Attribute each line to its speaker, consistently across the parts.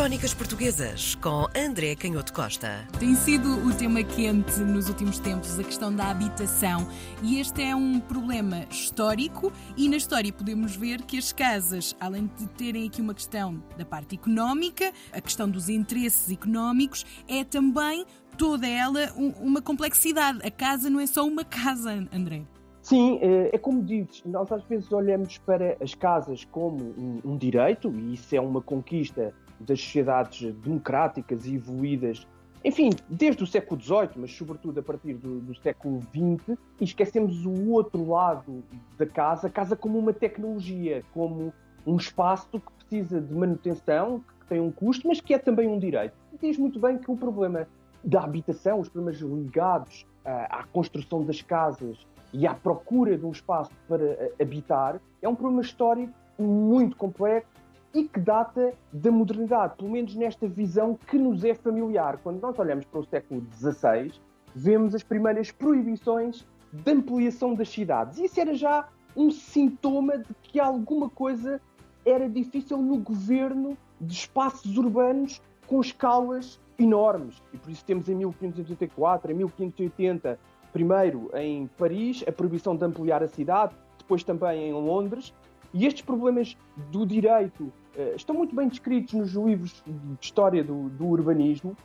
Speaker 1: Crónicas Portuguesas com André Canhoto Costa.
Speaker 2: Tem sido o tema quente nos últimos tempos a questão da habitação e este é um problema histórico e na história podemos ver que as casas, além de terem aqui uma questão da parte económica, a questão dos interesses económicos, é também toda ela uma complexidade. A casa não é só uma casa, André.
Speaker 3: Sim, é, é como dizes, nós às vezes olhamos para as casas como um, um direito, e isso é uma conquista das sociedades democráticas e evoluídas, enfim, desde o século XVIII, mas sobretudo a partir do, do século XX, e esquecemos o outro lado da casa, a casa como uma tecnologia, como um espaço que precisa de manutenção, que tem um custo, mas que é também um direito. Diz muito bem que o problema da habitação, os problemas ligados à, à construção das casas e à procura de um espaço para eh, habitar, é um problema histórico muito complexo e que data da modernidade, pelo menos nesta visão que nos é familiar. Quando nós olhamos para o século XVI, vemos as primeiras proibições de ampliação das cidades. Isso era já um sintoma de que alguma coisa era difícil no governo de espaços urbanos com escalas enormes. E por isso temos em 1584, em 1580, primeiro em Paris, a proibição de ampliar a cidade, depois também em Londres. E estes problemas do direito estão muito bem descritos nos livros de história do, do, urbanismo.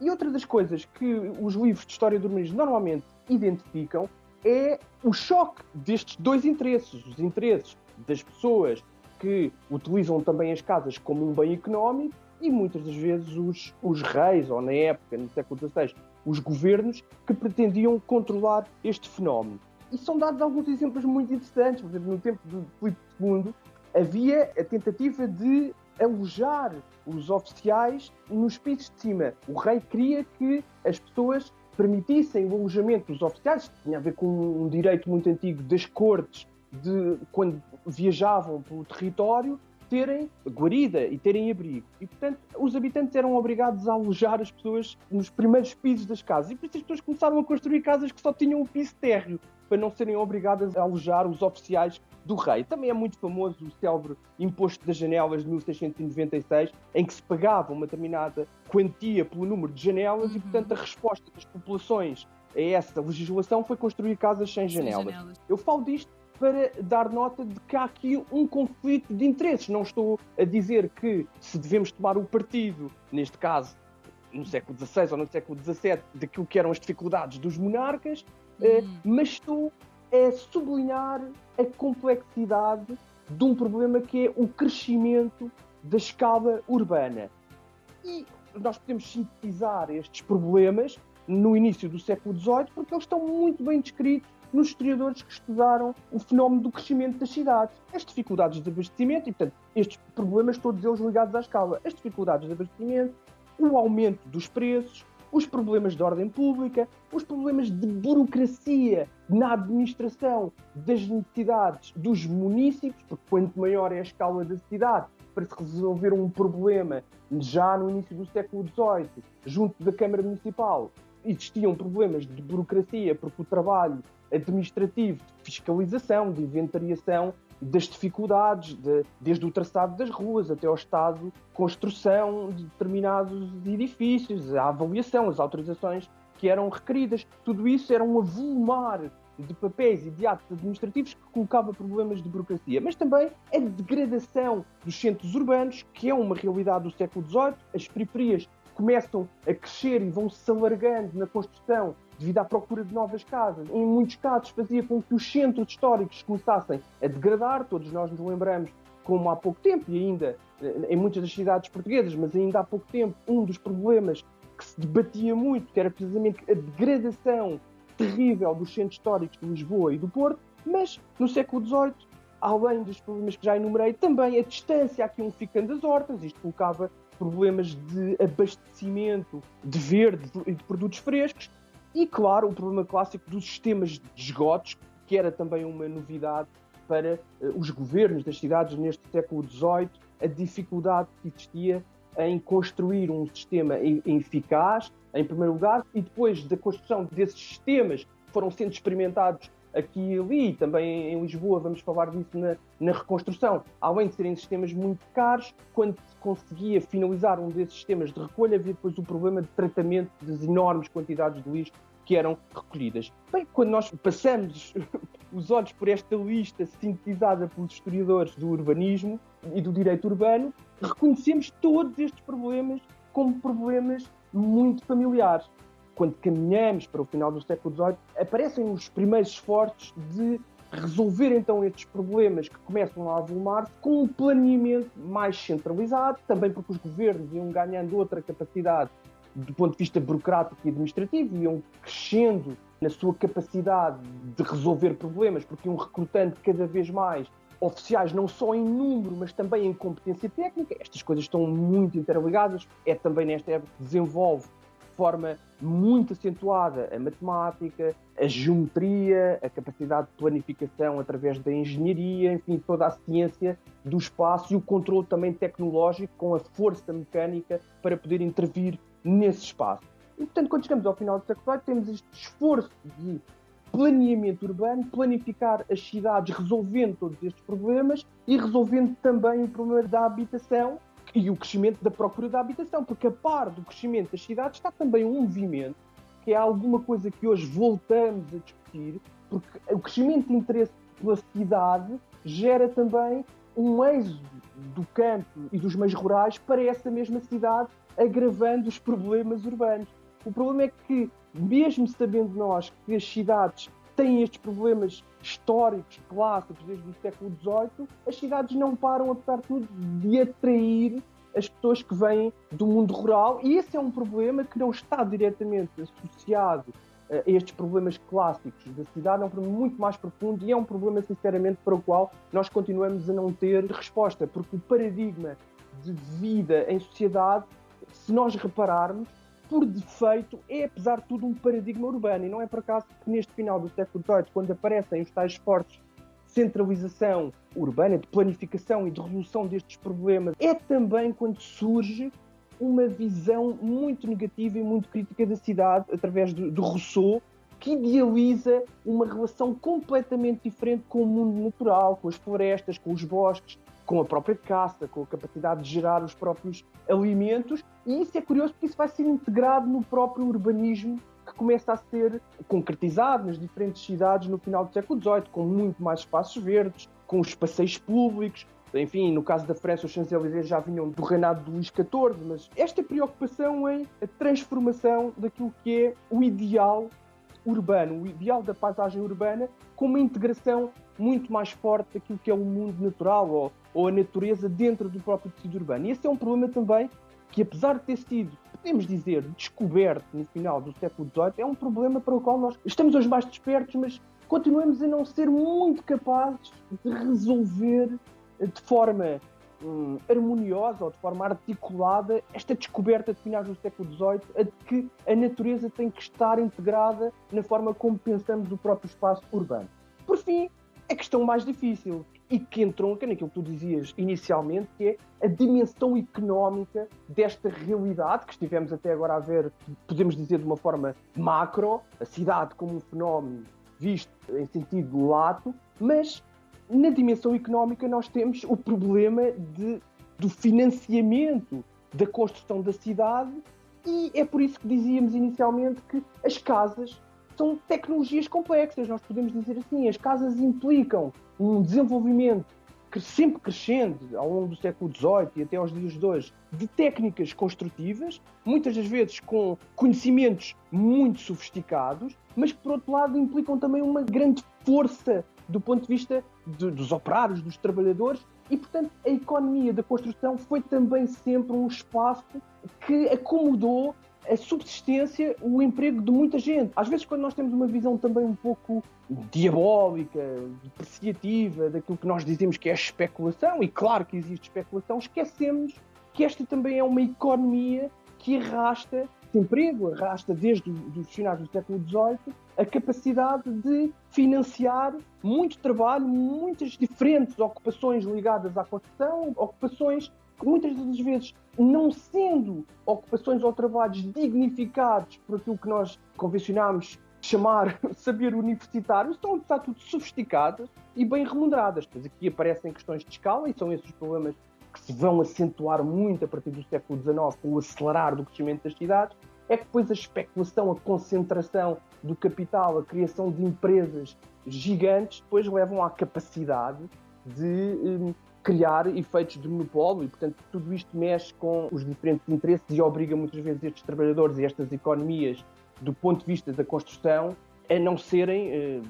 Speaker 3: E outra das coisas que os livros de história do urbanismo normalmente identificam é o choque destes dois interesses: os interesses das pessoas que utilizam também as casas como um bem económico e muitas das vezes os, os reis, ou na época, no século XVI, os governos que pretendiam controlar este fenómeno. E são dados alguns exemplos muito interessantes. Por exemplo, no tempo de Filipe II, havia a tentativa de alojar os oficiais nos pisos de cima. O rei queria que as pessoas permitissem o alojamento dos oficiais, tinha a ver com um direito muito antigo das cortes, de quando viajavam pelo território, terem guarida e terem abrigo. E, portanto, os habitantes eram obrigados a alojar as pessoas nos primeiros pisos das casas. E por isso as pessoas começaram a construir casas que só tinham o piso térreo, para não serem obrigadas a alojar os oficiais do rei. Também é muito famoso o célebre Imposto das Janelas de 1696, em que se pagava uma determinada quantia pelo número de janelas uhum. e, portanto, a resposta das populações a essa legislação foi construir casas sem janelas. sem janelas. Eu falo disto para dar nota de que há aqui um conflito de interesses. Não estou a dizer que se devemos tomar o partido, neste caso no século XVI ou no século XVII, daquilo que eram as dificuldades dos monarcas, eh, hum. mas estou a sublinhar a complexidade de um problema que é o crescimento da escala urbana. E nós podemos sintetizar estes problemas no início do século XVIII porque eles estão muito bem descritos nos historiadores que estudaram o fenómeno do crescimento das cidades, as dificuldades de abastecimento e, portanto, estes problemas todos eles ligados à escala, as dificuldades de abastecimento, o aumento dos preços, os problemas de ordem pública, os problemas de burocracia na administração das necessidades dos municípios, porque quanto maior é a escala da cidade, para se resolver um problema já no início do século XVIII, junto da Câmara Municipal, existiam problemas de burocracia, porque o trabalho administrativo, de fiscalização, de inventariação das dificuldades, de, desde o traçado das ruas até ao estado construção de determinados edifícios, a avaliação, as autorizações que eram requeridas. Tudo isso era um avolumar de papéis e de atos administrativos que colocava problemas de burocracia, mas também a degradação dos centros urbanos, que é uma realidade do século XVIII. As periferias começam a crescer e vão se alargando na construção devido à procura de novas casas. Em muitos casos fazia com que os centros históricos começassem a degradar, todos nós nos lembramos como há pouco tempo, e ainda eh, em muitas das cidades portuguesas, mas ainda há pouco tempo, um dos problemas que se debatia muito, que era precisamente a degradação terrível dos centros históricos de Lisboa e do Porto, mas no século XVIII, além dos problemas que já enumerei, também a distância aqui um ficando das hortas, isto colocava problemas de abastecimento de verde e de produtos frescos, e, claro, o problema clássico dos sistemas de esgotos, que era também uma novidade para uh, os governos das cidades neste século XVIII, a dificuldade que existia em construir um sistema eficaz, em primeiro lugar, e depois da construção desses sistemas foram sendo experimentados aqui e ali, também em Lisboa, vamos falar disso na, na reconstrução. Além de serem sistemas muito caros, quando se conseguia finalizar um desses sistemas de recolha, havia depois o problema de tratamento das enormes quantidades de lixo que eram recolhidas. Bem, quando nós passamos os olhos por esta lista sintetizada pelos historiadores do urbanismo e do direito urbano, reconhecemos todos estes problemas como problemas muito familiares. Quando caminhamos para o final do século XVIII, aparecem os primeiros esforços de resolver então estes problemas que começam a avolumar-se com um planeamento mais centralizado, também porque os governos iam ganhando outra capacidade do ponto de vista burocrático e administrativo, iam crescendo na sua capacidade de resolver problemas, porque iam recrutando cada vez mais oficiais, não só em número, mas também em competência técnica. Estas coisas estão muito interligadas. É também nesta época que desenvolve de forma muito acentuada a matemática, a geometria, a capacidade de planificação através da engenharia, enfim, toda a ciência do espaço e o controle também tecnológico com a força mecânica para poder intervir nesse espaço. E, portanto, quando chegamos ao final do século XX, temos este esforço de planeamento urbano, planificar as cidades resolvendo todos estes problemas e resolvendo também o problema da habitação e o crescimento da procura da habitação, porque a par do crescimento das cidades está também um movimento que é alguma coisa que hoje voltamos a discutir, porque o crescimento de interesse pela cidade gera também um êxodo do campo e dos meios rurais para essa mesma cidade, agravando os problemas urbanos. O problema é que, mesmo sabendo nós que as cidades têm estes problemas históricos, clássicos, desde o século XVIII, as cidades não param, apesar de tudo, de atrair as pessoas que vêm do mundo rural, e esse é um problema que não está diretamente associado a estes problemas clássicos da cidade, é um problema muito mais profundo e é um problema, sinceramente, para o qual nós continuamos a não ter resposta, porque o paradigma de vida em sociedade, se nós repararmos, por defeito, é apesar de tudo um paradigma urbano. E não é por acaso que neste final do século XVIII, quando aparecem os tais de centralização urbana, de planificação e de resolução destes problemas, é também quando surge uma visão muito negativa e muito crítica da cidade, através do, do Rousseau, que idealiza uma relação completamente diferente com o mundo natural, com as florestas, com os bosques, com a própria caça, com a capacidade de gerar os próprios alimentos, e isso é curioso porque isso vai ser integrado no próprio urbanismo que começa a ser concretizado nas diferentes cidades no final do século XVIII, com muito mais espaços verdes, com os passeios públicos. Enfim, no caso da França, os Champs-Élysées já vinham do reinado de Luís XIV, mas esta preocupação em a transformação daquilo que é o ideal urbano, o ideal da paisagem urbana, com uma integração muito mais forte daquilo que é o mundo natural ou, ou a natureza dentro do próprio tecido urbano. E esse é um problema também que, apesar de ter sido, podemos dizer, descoberto no final do século XVIII, é um problema para o qual nós estamos hoje mais despertos, mas continuamos a não ser muito capazes de resolver de forma hum, harmoniosa ou de forma articulada esta descoberta de finais do século XVIII, a de que a natureza tem que estar integrada na forma como pensamos o próprio espaço urbano. Por fim, a questão mais difícil. E que entronca naquilo que tu dizias inicialmente, que é a dimensão económica desta realidade que estivemos até agora a ver, podemos dizer de uma forma macro, a cidade como um fenómeno visto em sentido lato, mas na dimensão económica nós temos o problema de, do financiamento da construção da cidade e é por isso que dizíamos inicialmente que as casas são tecnologias complexas, nós podemos dizer assim, as casas implicam um desenvolvimento sempre crescente ao longo do século XVIII e até aos dias de hoje, de técnicas construtivas, muitas das vezes com conhecimentos muito sofisticados, mas que, por outro lado, implicam também uma grande força do ponto de vista de, dos operários, dos trabalhadores, e, portanto, a economia da construção foi também sempre um espaço que acomodou a subsistência, o emprego de muita gente. Às vezes, quando nós temos uma visão também um pouco diabólica, depreciativa daquilo que nós dizemos que é especulação, e claro que existe especulação, esquecemos que esta também é uma economia que arrasta emprego, arrasta desde os finais do século XVIII a capacidade de financiar muito trabalho, muitas diferentes ocupações ligadas à construção, ocupações que muitas das vezes, não sendo ocupações ou trabalhos dignificados por aquilo que nós convencionamos chamar saber universitário estão, está tudo sofisticadas e bem remuneradas. Pois aqui aparecem questões de escala e são esses problemas que se vão acentuar muito a partir do século XIX com o acelerar do crescimento das cidades, é que depois a especulação, a concentração do capital, a criação de empresas gigantes, depois levam à capacidade de um, criar efeitos de monopólio e, portanto, tudo isto mexe com os diferentes interesses e obriga muitas vezes estes trabalhadores e estas economias, do ponto de vista da construção, a não serem eh,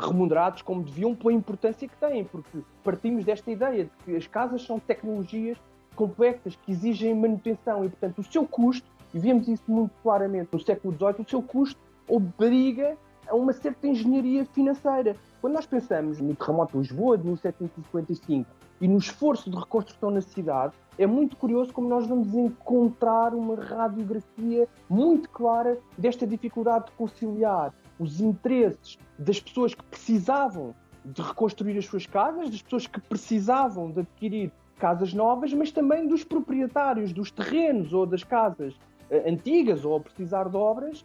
Speaker 3: remunerados como deviam pela importância que têm, porque partimos desta ideia de que as casas são tecnologias complexas que exigem manutenção e, portanto, o seu custo, e vemos isso muito claramente no século XVIII, o seu custo obriga a uma certa engenharia financeira. Quando nós pensamos no terremoto de Lisboa de 1755 e no esforço de reconstrução na cidade, é muito curioso como nós vamos encontrar uma radiografia muito clara desta dificuldade de conciliar os interesses das pessoas que precisavam de reconstruir as suas casas, das pessoas que precisavam de adquirir casas novas, mas também dos proprietários dos terrenos ou das casas uh, antigas ou a precisar de obras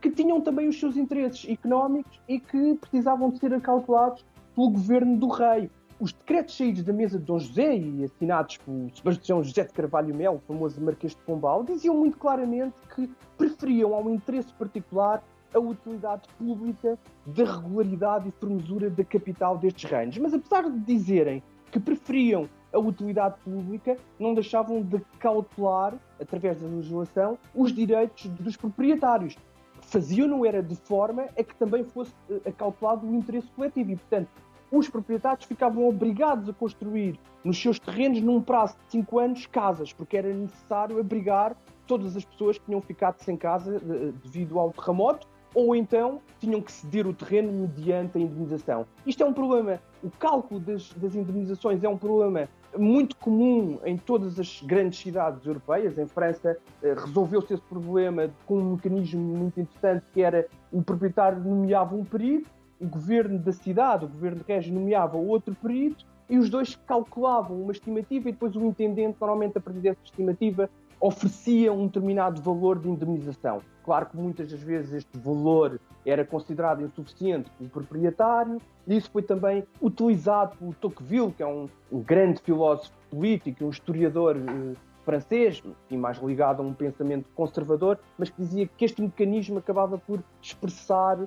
Speaker 3: que tinham também os seus interesses económicos e que precisavam de ser acautelados pelo governo do rei. Os decretos saídos da mesa de Dom José e assinados por Sebastião José de Carvalho Melo, o famoso Marquês de Pombal, diziam muito claramente que preferiam ao interesse particular a utilidade pública da regularidade e formosura da capital destes reinos. Mas apesar de dizerem que preferiam a utilidade pública, não deixavam de cautelar, através da legislação, os direitos dos proprietários. Faziam-no era de forma a que também fosse eh, acautelado o interesse coletivo e, portanto, os proprietários ficavam obrigados a construir nos seus terrenos, num prazo de 5 anos, casas, porque era necessário abrigar todas as pessoas que tinham ficado sem casa eh, devido ao terremoto ou então tinham que ceder o terreno mediante a indemnização. Isto é um problema, o cálculo das, das indemnizações é um problema muito comum em todas as grandes cidades europeias. Em França eh, resolveu-se esse problema com um mecanismo muito interessante que era o proprietário nomeava um perito, o governo da cidade, o governo Régio nomeava outro perito e os dois calculavam uma estimativa e depois o intendente, normalmente a partir dessa estimativa, oferecia um determinado valor de indemnização. Claro que muitas das vezes este valor era considerado insuficiente pelo proprietário, e isso foi também utilizado pelo Tocqueville, que é um, um grande filósofo político, um historiador eh, francês, e mais ligado a um pensamento conservador, mas que dizia que este mecanismo acabava por expressar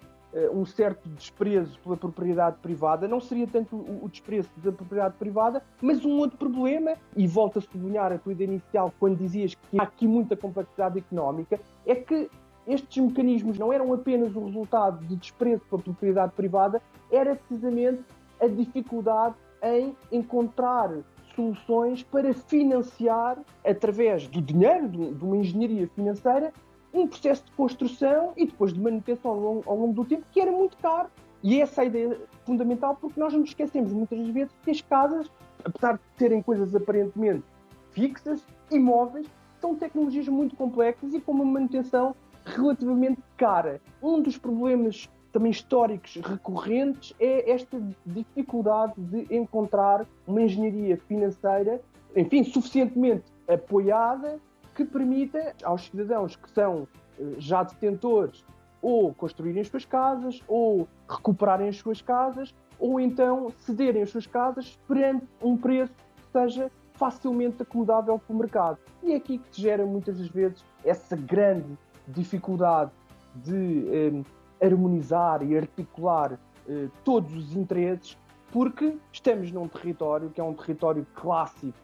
Speaker 3: um certo desprezo pela propriedade privada, não seria tanto o desprezo da propriedade privada, mas um outro problema, e volto a sublinhar a tua ideia inicial quando dizias que há aqui muita complexidade económica, é que estes mecanismos não eram apenas o resultado de desprezo pela propriedade privada, era precisamente a dificuldade em encontrar soluções para financiar, através do dinheiro, de uma engenharia financeira, um processo de construção e depois de manutenção ao longo, ao longo do tempo que era muito caro. E essa é a ideia fundamental porque nós nos esquecemos muitas vezes que as casas, apesar de serem coisas aparentemente fixas, imóveis, são tecnologias muito complexas e com uma manutenção relativamente cara. Um dos problemas também históricos recorrentes é esta dificuldade de encontrar uma engenharia financeira, enfim, suficientemente apoiada que permita aos cidadãos que são eh, já detentores ou construírem as suas casas, ou recuperarem as suas casas, ou então cederem as suas casas perante um preço que seja facilmente acomodável para o mercado. E é aqui que se gera muitas das vezes essa grande dificuldade de eh, harmonizar e articular eh, todos os interesses, porque estamos num território que é um território clássico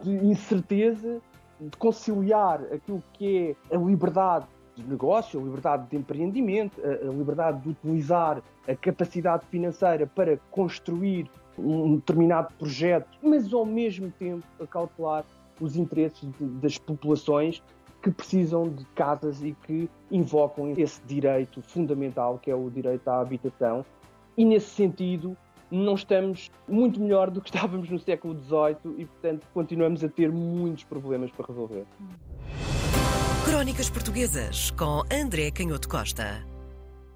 Speaker 3: de incerteza de conciliar aquilo que é a liberdade de negócio, a liberdade de empreendimento, a, a liberdade de utilizar a capacidade financeira para construir um determinado projeto, mas ao mesmo tempo acautelar os interesses de, das populações que precisam de casas e que invocam esse direito fundamental que é o direito à habitação. E nesse sentido, não estamos muito melhor do que estávamos no século XVIII e, portanto, continuamos a ter muitos problemas para resolver.
Speaker 1: Crónicas Portuguesas com André Canhoto Costa.